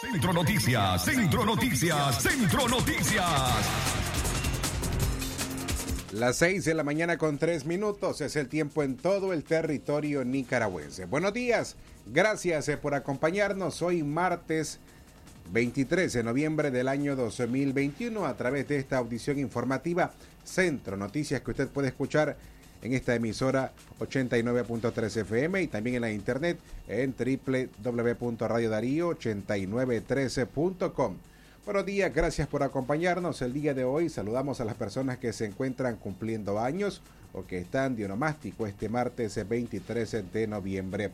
Centro Noticias, Centro Noticias, Centro Noticias. Las seis de la mañana con tres minutos es el tiempo en todo el territorio nicaragüense. Buenos días, gracias eh, por acompañarnos hoy martes 23 de noviembre del año 2021 a través de esta audición informativa Centro Noticias que usted puede escuchar en esta emisora 89.3 FM y también en la internet en www.radiodarío8913.com. Buenos días, gracias por acompañarnos. El día de hoy saludamos a las personas que se encuentran cumpliendo años o que están de onomástico este martes 23 de noviembre.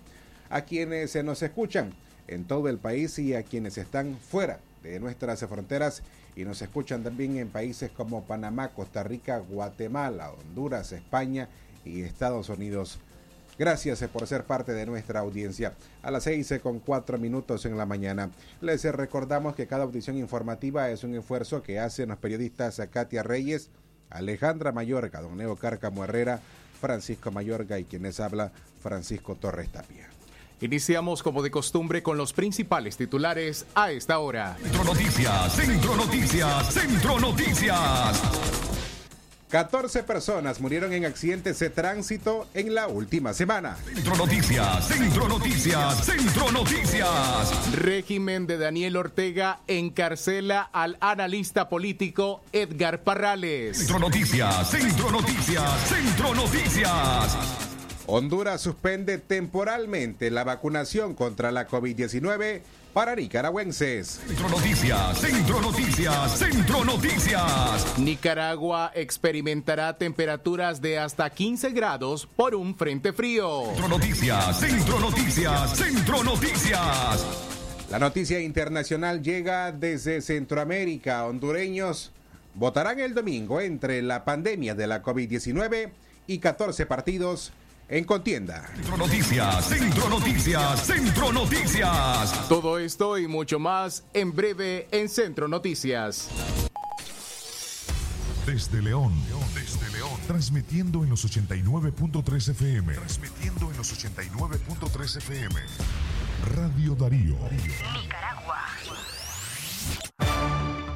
A quienes se nos escuchan en todo el país y a quienes están fuera de nuestras fronteras y nos escuchan también en países como Panamá, Costa Rica, Guatemala, Honduras, España y Estados Unidos. Gracias eh, por ser parte de nuestra audiencia. A las seis eh, con cuatro minutos en la mañana. Les recordamos que cada audición informativa es un esfuerzo que hacen los periodistas Katia Reyes, Alejandra Mayorga, Don Leo Cárcamo Herrera, Francisco Mayorga y quienes habla Francisco Torres Tapia. Iniciamos como de costumbre con los principales titulares a esta hora. Centro Noticias, Centro Noticias, Centro Noticias. 14 personas murieron en accidentes de tránsito en la última semana. Centro Noticias, Centro Noticias, Centro Noticias. Régimen de Daniel Ortega encarcela al analista político Edgar Parrales. Centro Noticias, Centro Noticias, Centro Noticias. Honduras suspende temporalmente la vacunación contra la COVID-19 para nicaragüenses. Centro Noticias, Centro Noticias, Centro Noticias. Nicaragua experimentará temperaturas de hasta 15 grados por un frente frío. Centro Noticias, Centro Noticias, Centro Noticias. La noticia internacional llega desde Centroamérica. Hondureños votarán el domingo entre la pandemia de la COVID-19 y 14 partidos en contienda. Centro Noticias, Centro Noticias, Centro Noticias. Todo esto y mucho más en breve en Centro Noticias. Desde León, desde León, transmitiendo en los 89.3 FM. Transmitiendo en los 89.3 FM. Radio Darío. Nicaragua.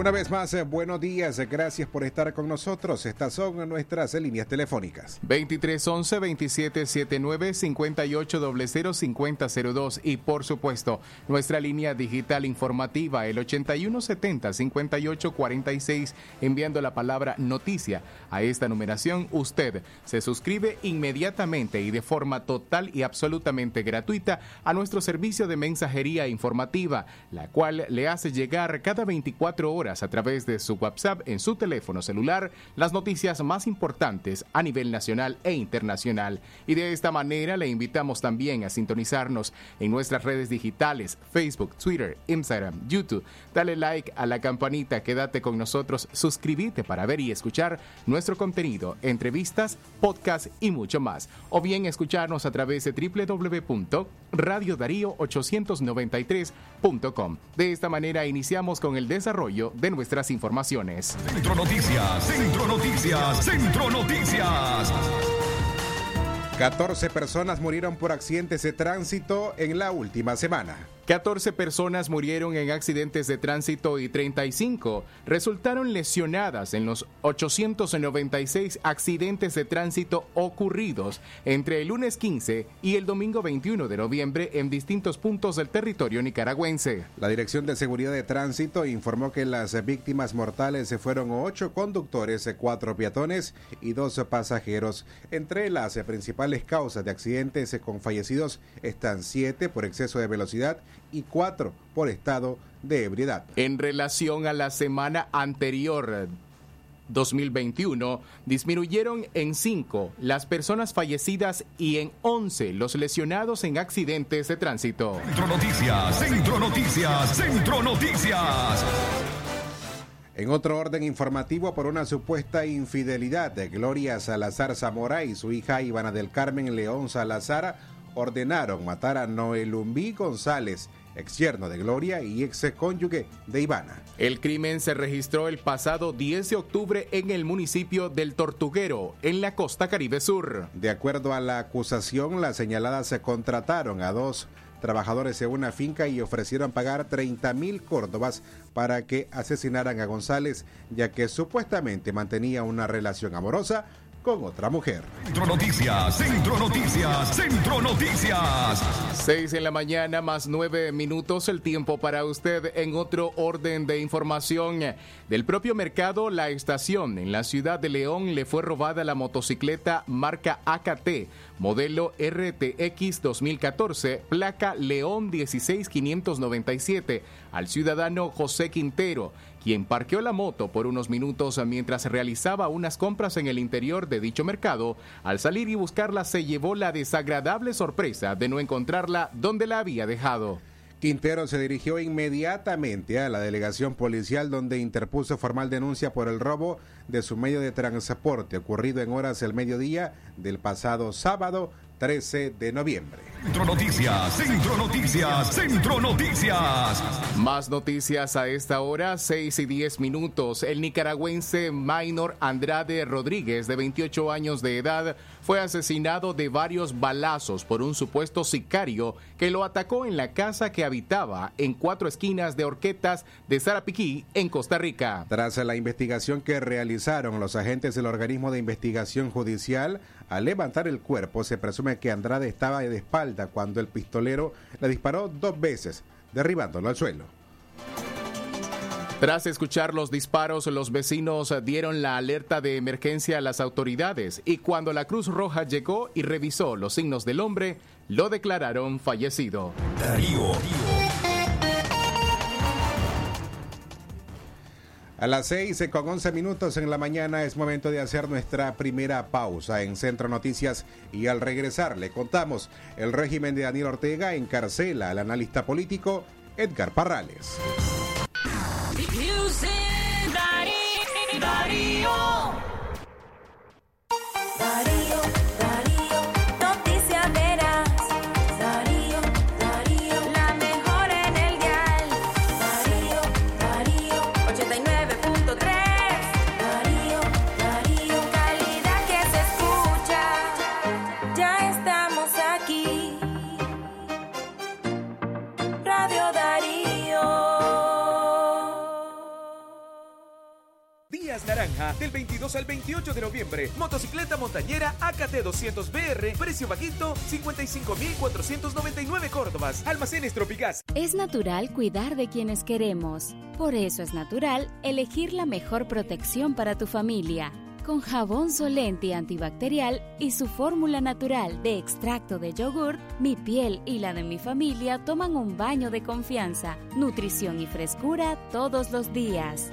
Una vez más, eh, buenos días, gracias por estar con nosotros. Estas son nuestras líneas telefónicas. 2311-2779-5800-5002 y por supuesto nuestra línea digital informativa el 8170-5846 enviando la palabra noticia a esta numeración. Usted se suscribe inmediatamente y de forma total y absolutamente gratuita a nuestro servicio de mensajería informativa, la cual le hace llegar cada 24 horas a través de su WhatsApp en su teléfono celular las noticias más importantes a nivel nacional e internacional. Y de esta manera le invitamos también a sintonizarnos en nuestras redes digitales, Facebook, Twitter, Instagram, YouTube. Dale like a la campanita, quédate con nosotros, suscríbete para ver y escuchar nuestro contenido, entrevistas, podcast y mucho más. O bien escucharnos a través de www.radiodarío893.com. De esta manera iniciamos con el desarrollo de nuestras informaciones. Centro Noticias, Centro Noticias, Centro Noticias. 14 personas murieron por accidentes de tránsito en la última semana. 14 personas murieron en accidentes de tránsito y 35 resultaron lesionadas en los 896 accidentes de tránsito ocurridos entre el lunes 15 y el domingo 21 de noviembre en distintos puntos del territorio nicaragüense. La Dirección de Seguridad de Tránsito informó que las víctimas mortales fueron 8 conductores, 4 peatones y 2 pasajeros. Entre las principales causas de accidentes con fallecidos están 7 por exceso de velocidad y cuatro por estado de ebriedad. En relación a la semana anterior, 2021 disminuyeron en 5 las personas fallecidas y en 11 los lesionados en accidentes de tránsito. Centro Noticias, Centro Noticias, Centro Noticias. En otro orden informativo, por una supuesta infidelidad de Gloria Salazar Zamora y su hija Ivana del Carmen León Salazar, ordenaron matar a Noelumbi González, ex yerno de Gloria y ex cónyuge de Ivana. El crimen se registró el pasado 10 de octubre en el municipio del Tortuguero, en la costa Caribe Sur. De acuerdo a la acusación, las señaladas se contrataron a dos trabajadores en una finca y ofrecieron pagar 30 mil córdobas para que asesinaran a González, ya que supuestamente mantenía una relación amorosa con otra mujer. Centro Noticias, Centro Noticias, Centro Noticias. Seis en la mañana más nueve minutos el tiempo para usted en otro orden de información. Del propio mercado La Estación en la ciudad de León le fue robada la motocicleta marca AKT, modelo RTX 2014, placa León 16597 al ciudadano José Quintero quien parqueó la moto por unos minutos mientras realizaba unas compras en el interior de dicho mercado. Al salir y buscarla se llevó la desagradable sorpresa de no encontrarla donde la había dejado. Quintero se dirigió inmediatamente a la delegación policial donde interpuso formal denuncia por el robo de su medio de transporte ocurrido en horas del mediodía del pasado sábado 13 de noviembre. Centro Noticias, Centro Noticias, Centro Noticias. Más noticias a esta hora, 6 y 10 minutos. El nicaragüense Minor Andrade Rodríguez, de 28 años de edad, fue asesinado de varios balazos por un supuesto sicario que lo atacó en la casa que habitaba en cuatro esquinas de Orquetas de Sarapiquí, en Costa Rica. Tras la investigación que realizaron los agentes del organismo de investigación judicial, al levantar el cuerpo se presume que Andrade estaba de espalda cuando el pistolero le disparó dos veces, derribándolo al suelo. Tras escuchar los disparos, los vecinos dieron la alerta de emergencia a las autoridades y cuando la Cruz Roja llegó y revisó los signos del hombre, lo declararon fallecido. Darío. A las 6 con 11 minutos en la mañana es momento de hacer nuestra primera pausa en Centro Noticias y al regresar le contamos el régimen de Daniel Ortega encarcela al analista político Edgar Parrales. Naranja del 22 al 28 de noviembre. Motocicleta montañera AKT 200BR, precio bajito 55.499 Córdobas. Almacenes Tropigas. Es natural cuidar de quienes queremos. Por eso es natural elegir la mejor protección para tu familia. Con jabón Solenti antibacterial y su fórmula natural de extracto de yogur, mi piel y la de mi familia toman un baño de confianza, nutrición y frescura todos los días.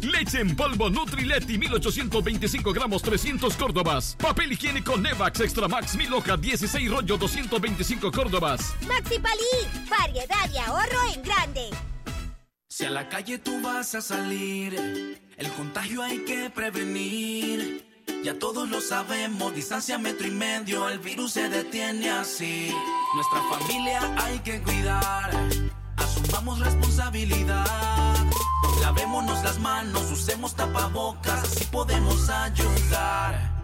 Leche en polvo Nutrileti 1825 gramos 300 Córdobas. Papel higiénico Nevax Extra Max 1000 hojas 16 rollo 225 Córdobas. Maxi Palí, variedad y ahorro en grande. Si a la calle tú vas a salir, el contagio hay que prevenir. Ya todos lo sabemos, distancia metro y medio, el virus se detiene así. Nuestra familia hay que cuidar asumamos responsabilidad. Lavémonos las manos, usemos tapabocas, así podemos ayudar.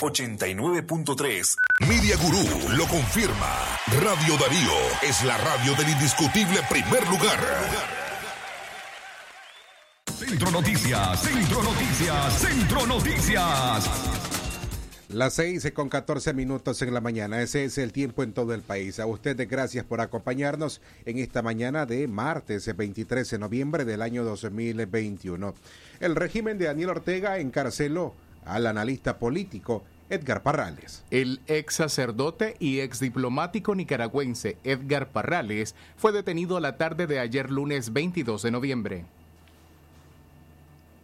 89.3. Media Gurú lo confirma. Radio Darío es la radio del indiscutible primer lugar. Centro Noticias, Centro Noticias, Centro Noticias. Las 6 con 14 minutos en la mañana. Ese es el tiempo en todo el país. A ustedes gracias por acompañarnos en esta mañana de martes 23 de noviembre del año 2021. El régimen de Daniel Ortega encarceló al analista político Edgar Parrales. El ex sacerdote y ex diplomático nicaragüense Edgar Parrales fue detenido la tarde de ayer lunes 22 de noviembre.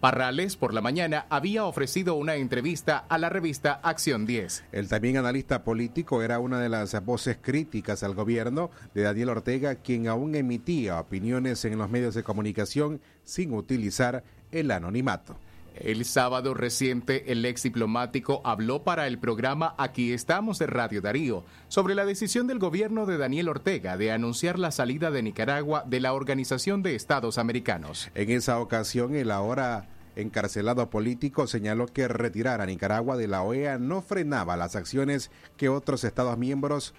Parrales, por la mañana, había ofrecido una entrevista a la revista Acción 10. El también analista político era una de las voces críticas al gobierno de Daniel Ortega, quien aún emitía opiniones en los medios de comunicación sin utilizar el anonimato. El sábado reciente, el ex diplomático habló para el programa Aquí estamos de Radio Darío sobre la decisión del gobierno de Daniel Ortega de anunciar la salida de Nicaragua de la Organización de Estados Americanos. En esa ocasión, el ahora encarcelado político señaló que retirar a Nicaragua de la OEA no frenaba las acciones que otros Estados miembros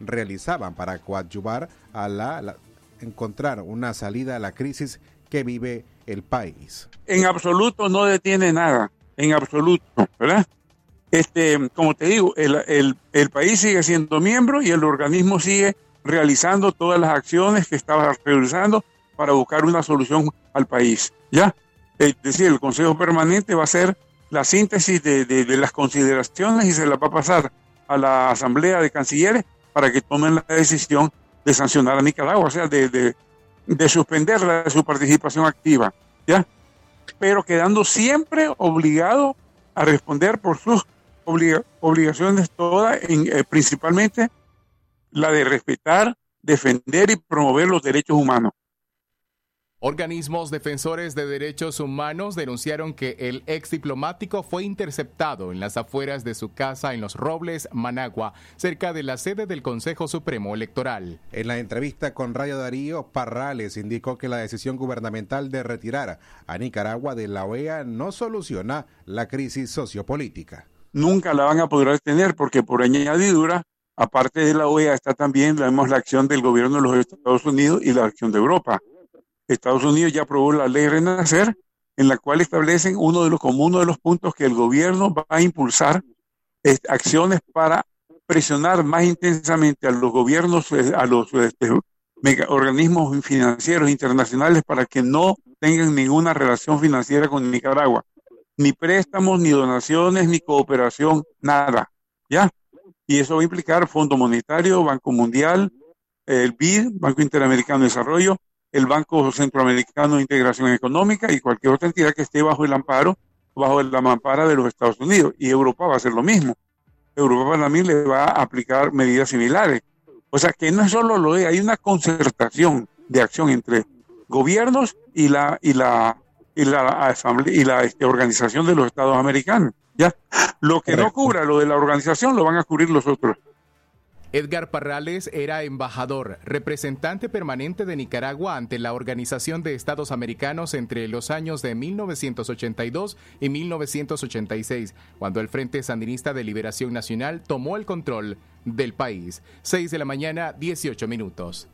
realizaban para coadyuvar a la, la encontrar una salida a la crisis que vive el país. En absoluto no detiene nada, en absoluto, ¿verdad? Este, como te digo, el, el, el país sigue siendo miembro y el organismo sigue realizando todas las acciones que estaba realizando para buscar una solución al país, ¿ya? Es decir, el Consejo Permanente va a hacer la síntesis de, de, de, las consideraciones y se la va a pasar a la Asamblea de Cancilleres para que tomen la decisión de sancionar a Nicaragua, o sea, de, de, de suspenderla de su participación activa, ¿ya? Pero quedando siempre obligado a responder por sus obliga obligaciones todas, eh, principalmente la de respetar, defender y promover los derechos humanos. Organismos defensores de derechos humanos denunciaron que el ex diplomático fue interceptado en las afueras de su casa en Los Robles, Managua, cerca de la sede del Consejo Supremo Electoral. En la entrevista con Radio Darío, Parrales indicó que la decisión gubernamental de retirar a Nicaragua de la OEA no soluciona la crisis sociopolítica. Nunca la van a poder tener porque por añadidura, aparte de la OEA, está también vemos la acción del gobierno de los Estados Unidos y la acción de Europa. Estados Unidos ya aprobó la ley Renacer, en la cual establecen uno de los, como uno de los puntos que el gobierno va a impulsar es, acciones para presionar más intensamente a los gobiernos, a los este, organismos financieros internacionales para que no tengan ninguna relación financiera con Nicaragua. Ni préstamos, ni donaciones, ni cooperación, nada. ¿Ya? Y eso va a implicar Fondo Monetario, Banco Mundial, el BID, Banco Interamericano de Desarrollo, el Banco Centroamericano de Integración Económica y cualquier otra entidad que esté bajo el amparo, bajo la mampara de los Estados Unidos. Y Europa va a hacer lo mismo. Europa también le va a aplicar medidas similares. O sea que no es solo lo de, hay una concertación de acción entre gobiernos y la y la y la asamblea y la este, organización de los Estados Americanos. Ya, lo que no cubra lo de la organización lo van a cubrir los otros. Edgar Parrales era embajador, representante permanente de Nicaragua ante la Organización de Estados Americanos entre los años de 1982 y 1986, cuando el Frente Sandinista de Liberación Nacional tomó el control del país. 6 de la mañana, 18 minutos.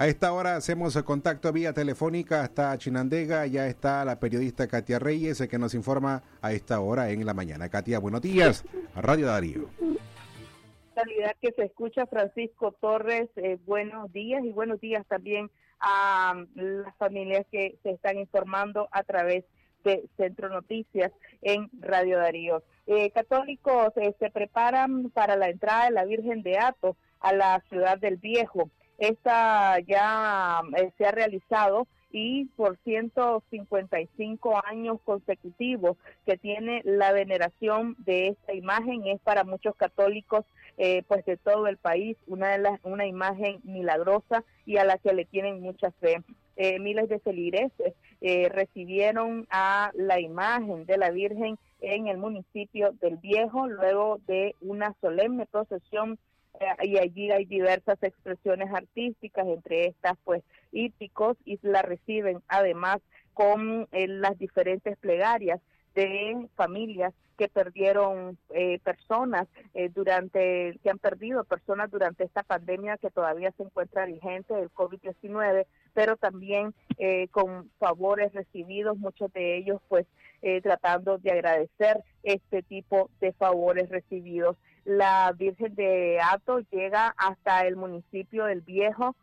A esta hora hacemos el contacto vía telefónica hasta Chinandega. Ya está la periodista Katia Reyes que nos informa a esta hora en la mañana. Katia, buenos días. A Radio Darío. Calidad que se escucha Francisco Torres. Eh, buenos días y buenos días también a um, las familias que se están informando a través de Centro Noticias en Radio Darío. Eh, católicos eh, se preparan para la entrada de la Virgen de Ato a la ciudad del Viejo. Esta ya eh, se ha realizado y por 155 años consecutivos que tiene la veneración de esta imagen. Es para muchos católicos eh, pues de todo el país una de las una imagen milagrosa y a la que le tienen mucha fe. Eh, miles de feligreses eh, recibieron a la imagen de la Virgen en el municipio del Viejo luego de una solemne procesión y allí hay diversas expresiones artísticas, entre estas pues hípicos, y la reciben además con eh, las diferentes plegarias de familias que perdieron eh, personas eh, durante, que han perdido personas durante esta pandemia que todavía se encuentra vigente del COVID-19, pero también eh, con favores recibidos, muchos de ellos pues tratando de agradecer este tipo de favores recibidos. La Virgen de Ato llega hasta el municipio del Viejo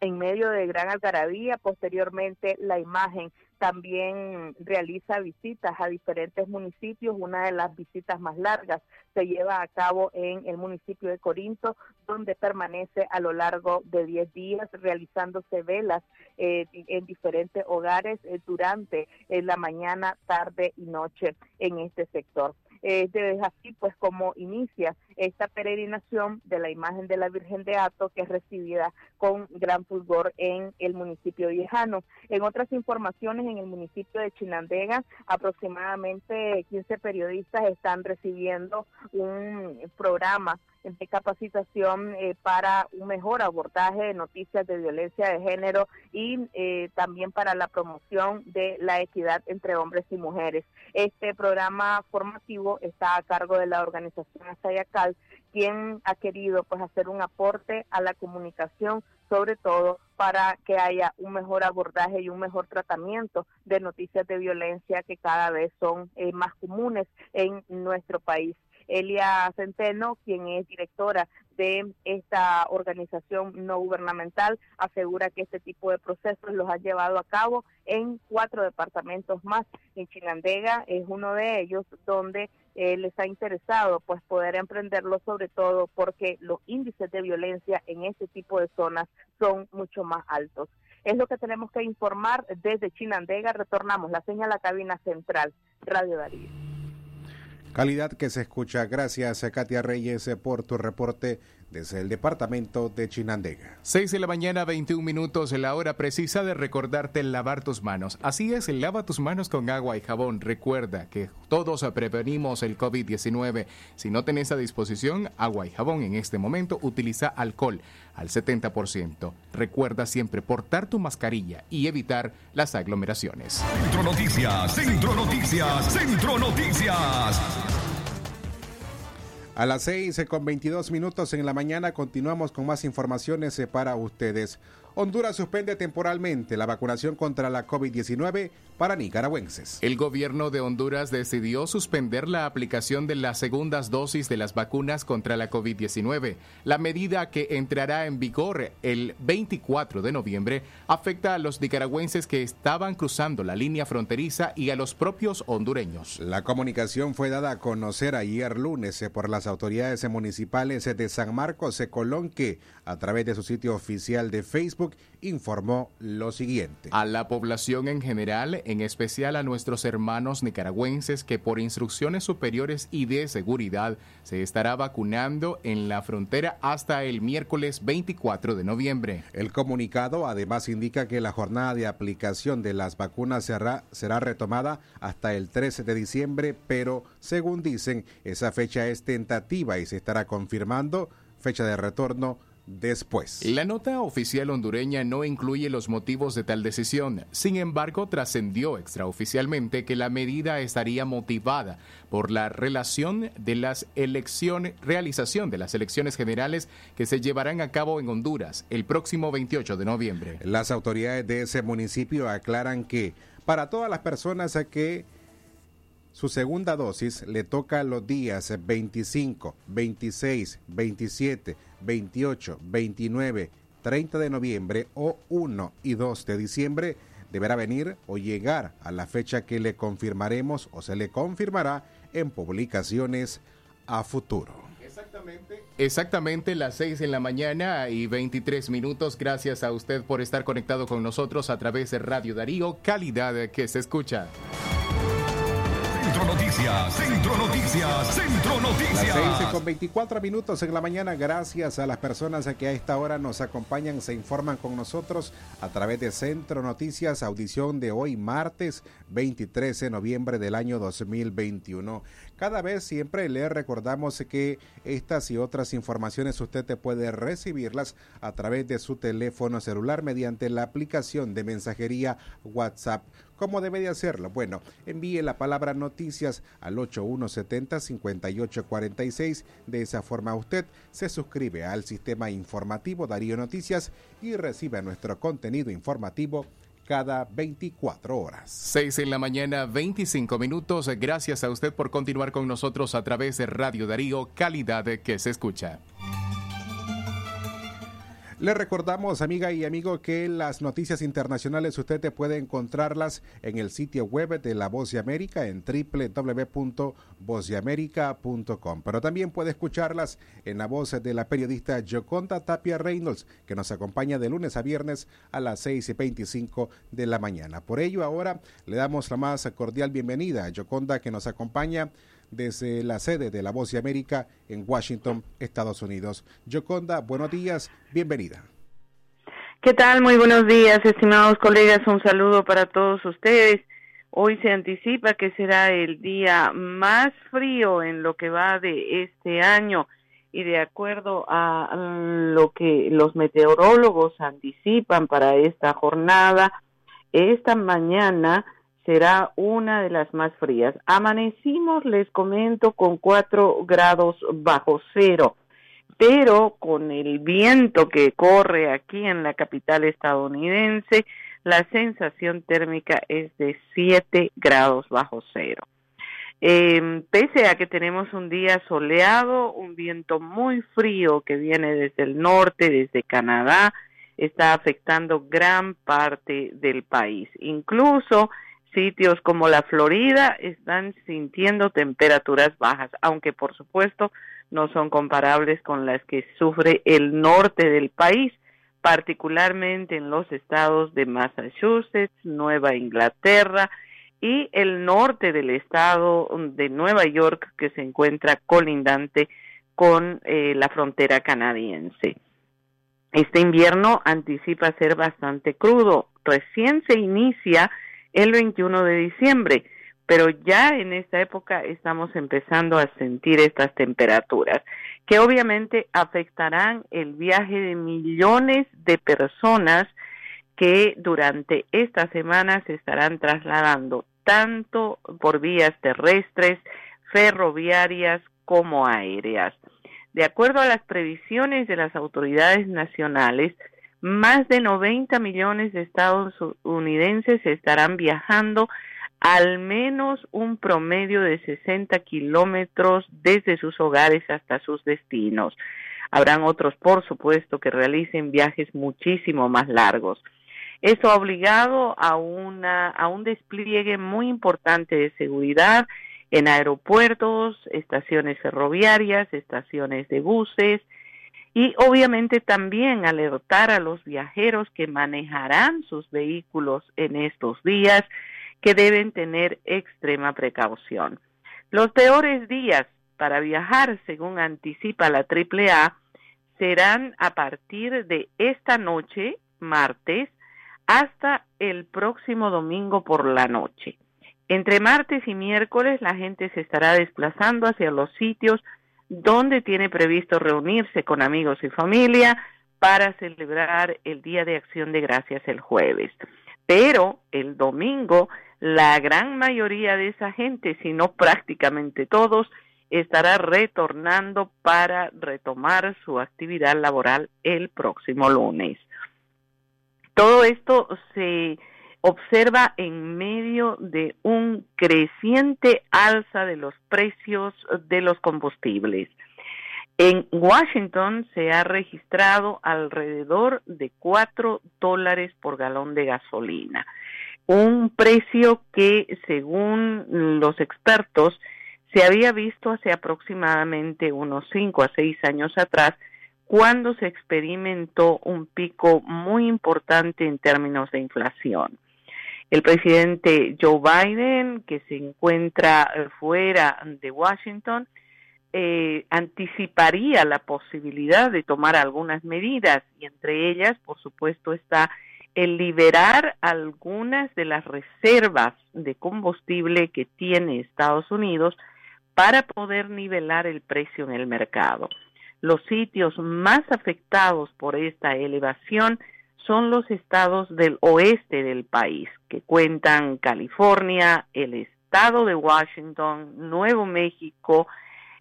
en medio de gran algarabía. Posteriormente, la imagen también realiza visitas a diferentes municipios. Una de las visitas más largas se lleva a cabo en el municipio de Corinto, donde permanece a lo largo de 10 días realizándose velas eh, en diferentes hogares eh, durante eh, la mañana, tarde y noche en este sector. Eh, es así pues como inicia esta peregrinación de la imagen de la Virgen de Ato que es recibida con gran fulgor en el municipio viejano. En otras informaciones, en el municipio de Chinandega, aproximadamente 15 periodistas están recibiendo un programa de capacitación eh, para un mejor abordaje de noticias de violencia de género y eh, también para la promoción de la equidad entre hombres y mujeres. Este programa formativo está a cargo de la organización Asayacal, quien ha querido pues hacer un aporte a la comunicación sobre todo para que haya un mejor abordaje y un mejor tratamiento de noticias de violencia que cada vez son eh, más comunes en nuestro país. Elia Centeno, quien es directora de esta organización no gubernamental, asegura que este tipo de procesos los ha llevado a cabo en cuatro departamentos más. En Chinandega es uno de ellos donde eh, les ha interesado pues poder emprenderlo sobre todo porque los índices de violencia en este tipo de zonas son mucho más altos. Es lo que tenemos que informar desde Chinandega. Retornamos la señal a la cabina central, Radio Darío. Calidad que se escucha. Gracias Katia Reyes por tu reporte desde el departamento de Chinandega. 6 de la mañana, 21 minutos, la hora precisa de recordarte lavar tus manos. Así es, lava tus manos con agua y jabón. Recuerda que todos prevenimos el COVID-19. Si no tenés a disposición agua y jabón en este momento, utiliza alcohol al 70%. Recuerda siempre portar tu mascarilla y evitar las aglomeraciones. Centro Noticias, Centro Noticias, Centro Noticias. A las 6 con 22 minutos en la mañana continuamos con más informaciones eh, para ustedes. Honduras suspende temporalmente la vacunación contra la COVID-19 para nicaragüenses. El gobierno de Honduras decidió suspender la aplicación de las segundas dosis de las vacunas contra la COVID-19. La medida que entrará en vigor el 24 de noviembre afecta a los nicaragüenses que estaban cruzando la línea fronteriza y a los propios hondureños. La comunicación fue dada a conocer ayer lunes por las autoridades municipales de San Marcos, Colón, que a través de su sitio oficial de Facebook informó lo siguiente. A la población en general, en especial a nuestros hermanos nicaragüenses que por instrucciones superiores y de seguridad se estará vacunando en la frontera hasta el miércoles 24 de noviembre. El comunicado además indica que la jornada de aplicación de las vacunas será, será retomada hasta el 13 de diciembre, pero según dicen, esa fecha es tentativa y se estará confirmando fecha de retorno después. La nota oficial hondureña no incluye los motivos de tal decisión. Sin embargo, trascendió extraoficialmente que la medida estaría motivada por la relación de las elecciones, realización de las elecciones generales que se llevarán a cabo en Honduras el próximo 28 de noviembre. Las autoridades de ese municipio aclaran que para todas las personas a que su segunda dosis le toca los días 25, 26, 27, 28, 29, 30 de noviembre o 1 y 2 de diciembre. Deberá venir o llegar a la fecha que le confirmaremos o se le confirmará en publicaciones a futuro. Exactamente. Exactamente las 6 en la mañana y 23 minutos. Gracias a usted por estar conectado con nosotros a través de Radio Darío, calidad que se escucha. Centro Noticias, Centro Noticias, Centro Noticias. Las 6 con 24 minutos en la mañana. Gracias a las personas que a esta hora nos acompañan, se informan con nosotros a través de Centro Noticias, audición de hoy, martes 23 de noviembre del año 2021. Cada vez siempre le recordamos que estas y otras informaciones usted te puede recibirlas a través de su teléfono celular mediante la aplicación de mensajería WhatsApp ¿Cómo debe de hacerlo? Bueno, envíe la palabra noticias al 8170-5846. De esa forma usted se suscribe al sistema informativo Darío Noticias y recibe nuestro contenido informativo cada 24 horas. 6 en la mañana, 25 minutos. Gracias a usted por continuar con nosotros a través de Radio Darío, calidad que se escucha. Le recordamos, amiga y amigo, que las noticias internacionales usted puede encontrarlas en el sitio web de La Voz de América en www.vozdeamerica.com. Pero también puede escucharlas en la voz de la periodista Joconda Tapia Reynolds, que nos acompaña de lunes a viernes a las 6 y 25 de la mañana. Por ello, ahora le damos la más cordial bienvenida a Joconda, que nos acompaña desde la sede de La Voz de América en Washington, Estados Unidos. Yoconda, buenos días, bienvenida. ¿Qué tal? Muy buenos días, estimados colegas. Un saludo para todos ustedes. Hoy se anticipa que será el día más frío en lo que va de este año y de acuerdo a lo que los meteorólogos anticipan para esta jornada, esta mañana será una de las más frías. Amanecimos, les comento, con 4 grados bajo cero, pero con el viento que corre aquí en la capital estadounidense, la sensación térmica es de 7 grados bajo cero. Eh, pese a que tenemos un día soleado, un viento muy frío que viene desde el norte, desde Canadá, está afectando gran parte del país. Incluso sitios como la Florida están sintiendo temperaturas bajas, aunque por supuesto no son comparables con las que sufre el norte del país, particularmente en los estados de Massachusetts, Nueva Inglaterra y el norte del estado de Nueva York que se encuentra colindante con eh, la frontera canadiense. Este invierno anticipa ser bastante crudo. Recién se inicia el 21 de diciembre, pero ya en esta época estamos empezando a sentir estas temperaturas que obviamente afectarán el viaje de millones de personas que durante esta semana se estarán trasladando tanto por vías terrestres, ferroviarias como aéreas. De acuerdo a las previsiones de las autoridades nacionales, más de 90 millones de estadounidenses estarán viajando al menos un promedio de 60 kilómetros desde sus hogares hasta sus destinos. Habrán otros, por supuesto, que realicen viajes muchísimo más largos. Esto ha obligado a, una, a un despliegue muy importante de seguridad en aeropuertos, estaciones ferroviarias, estaciones de buses, y obviamente también alertar a los viajeros que manejarán sus vehículos en estos días que deben tener extrema precaución. Los peores días para viajar, según anticipa la AAA, serán a partir de esta noche, martes, hasta el próximo domingo por la noche. Entre martes y miércoles la gente se estará desplazando hacia los sitios donde tiene previsto reunirse con amigos y familia para celebrar el Día de Acción de Gracias el jueves. Pero el domingo, la gran mayoría de esa gente, si no prácticamente todos, estará retornando para retomar su actividad laboral el próximo lunes. Todo esto se observa en medio de un creciente alza de los precios de los combustibles. En Washington se ha registrado alrededor de 4 dólares por galón de gasolina, un precio que, según los expertos, se había visto hace aproximadamente unos 5 a 6 años atrás, cuando se experimentó un pico muy importante en términos de inflación el presidente Joe Biden, que se encuentra eh, fuera de Washington, eh, anticiparía la posibilidad de tomar algunas medidas y entre ellas, por supuesto, está el liberar algunas de las reservas de combustible que tiene Estados Unidos para poder nivelar el precio en el mercado. Los sitios más afectados por esta elevación son los estados del oeste del país, que cuentan California, el estado de Washington, Nuevo México,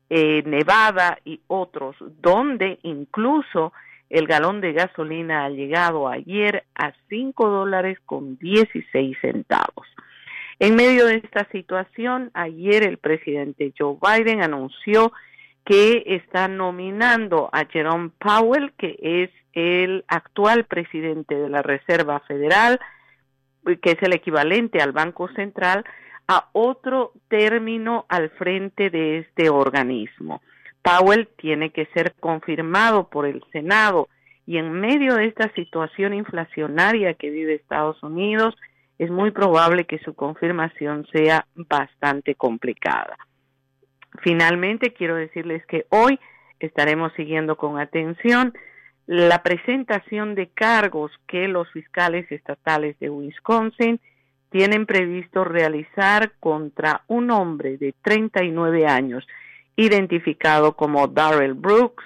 eh, Nevada y otros, donde incluso el galón de gasolina ha llegado ayer a 5 dólares con 16 centavos. En medio de esta situación, ayer el presidente Joe Biden anunció que está nominando a Jerome Powell, que es el actual presidente de la Reserva Federal, que es el equivalente al Banco Central, a otro término al frente de este organismo. Powell tiene que ser confirmado por el Senado y en medio de esta situación inflacionaria que vive Estados Unidos, es muy probable que su confirmación sea bastante complicada. Finalmente, quiero decirles que hoy estaremos siguiendo con atención la presentación de cargos que los fiscales estatales de Wisconsin tienen previsto realizar contra un hombre de 39 años identificado como Darrell Brooks,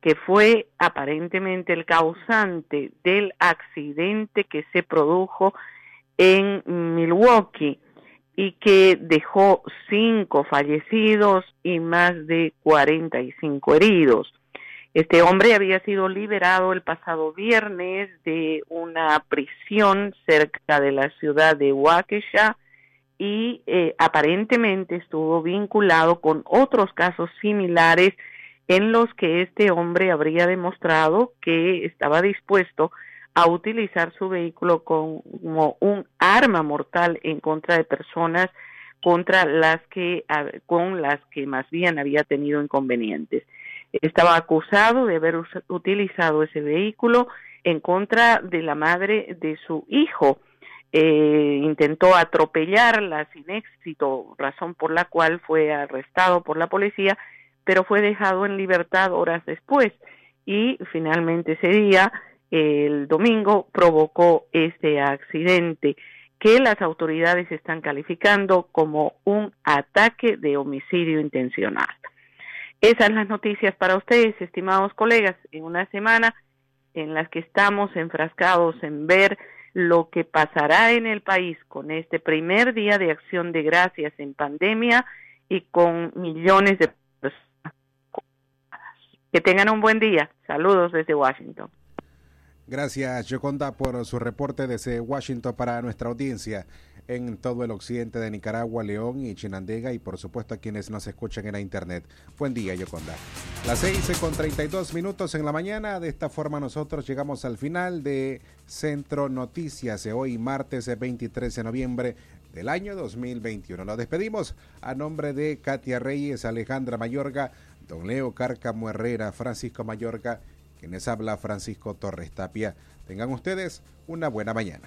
que fue aparentemente el causante del accidente que se produjo en Milwaukee y que dejó cinco fallecidos y más de 45 heridos. Este hombre había sido liberado el pasado viernes de una prisión cerca de la ciudad de Waukesha y eh, aparentemente estuvo vinculado con otros casos similares en los que este hombre habría demostrado que estaba dispuesto a utilizar su vehículo como un arma mortal en contra de personas contra las que con las que más bien había tenido inconvenientes. Estaba acusado de haber utilizado ese vehículo en contra de la madre de su hijo. Eh, intentó atropellarla sin éxito, razón por la cual fue arrestado por la policía, pero fue dejado en libertad horas después y finalmente ese día, el domingo, provocó este accidente que las autoridades están calificando como un ataque de homicidio intencional. Esas las noticias para ustedes, estimados colegas, en una semana en la que estamos enfrascados en ver lo que pasará en el país con este primer día de acción de gracias en pandemia y con millones de personas. Que tengan un buen día. Saludos desde Washington. Gracias, Yoconda, por su reporte desde Washington para nuestra audiencia en todo el occidente de Nicaragua, León y Chinandega y por supuesto a quienes nos escuchan en la internet. Buen día, Yoconda. Las 6 con 32 minutos en la mañana. De esta forma nosotros llegamos al final de Centro Noticias de hoy, martes 23 de noviembre del año 2021. Nos despedimos a nombre de Katia Reyes, Alejandra Mayorga, don Leo Cárcamo Herrera, Francisco Mayorga, quienes habla Francisco Torres Tapia. Tengan ustedes una buena mañana.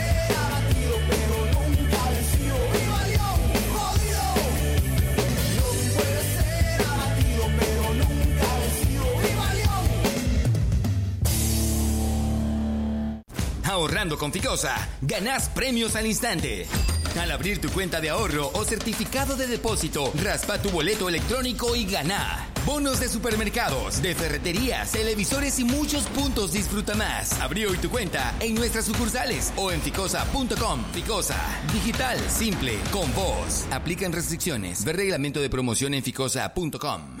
Con Ficosa, ganás premios al instante. Al abrir tu cuenta de ahorro o certificado de depósito, raspa tu boleto electrónico y gana. Bonos de supermercados, de ferreterías, televisores y muchos puntos disfruta más. Abrí hoy tu cuenta en nuestras sucursales o en ficosa.com. Ficosa, digital, simple, con vos. Aplican restricciones. Ver reglamento de promoción en ficosa.com.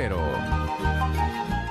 doble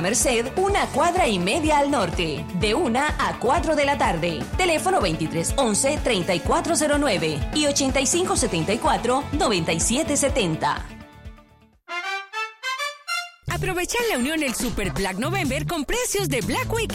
Merced, una cuadra y media al norte, de 1 a 4 de la tarde. Teléfono 2311-3409 y 8574-9770. Aprovechar la unión el Super Black November con precios de Black Week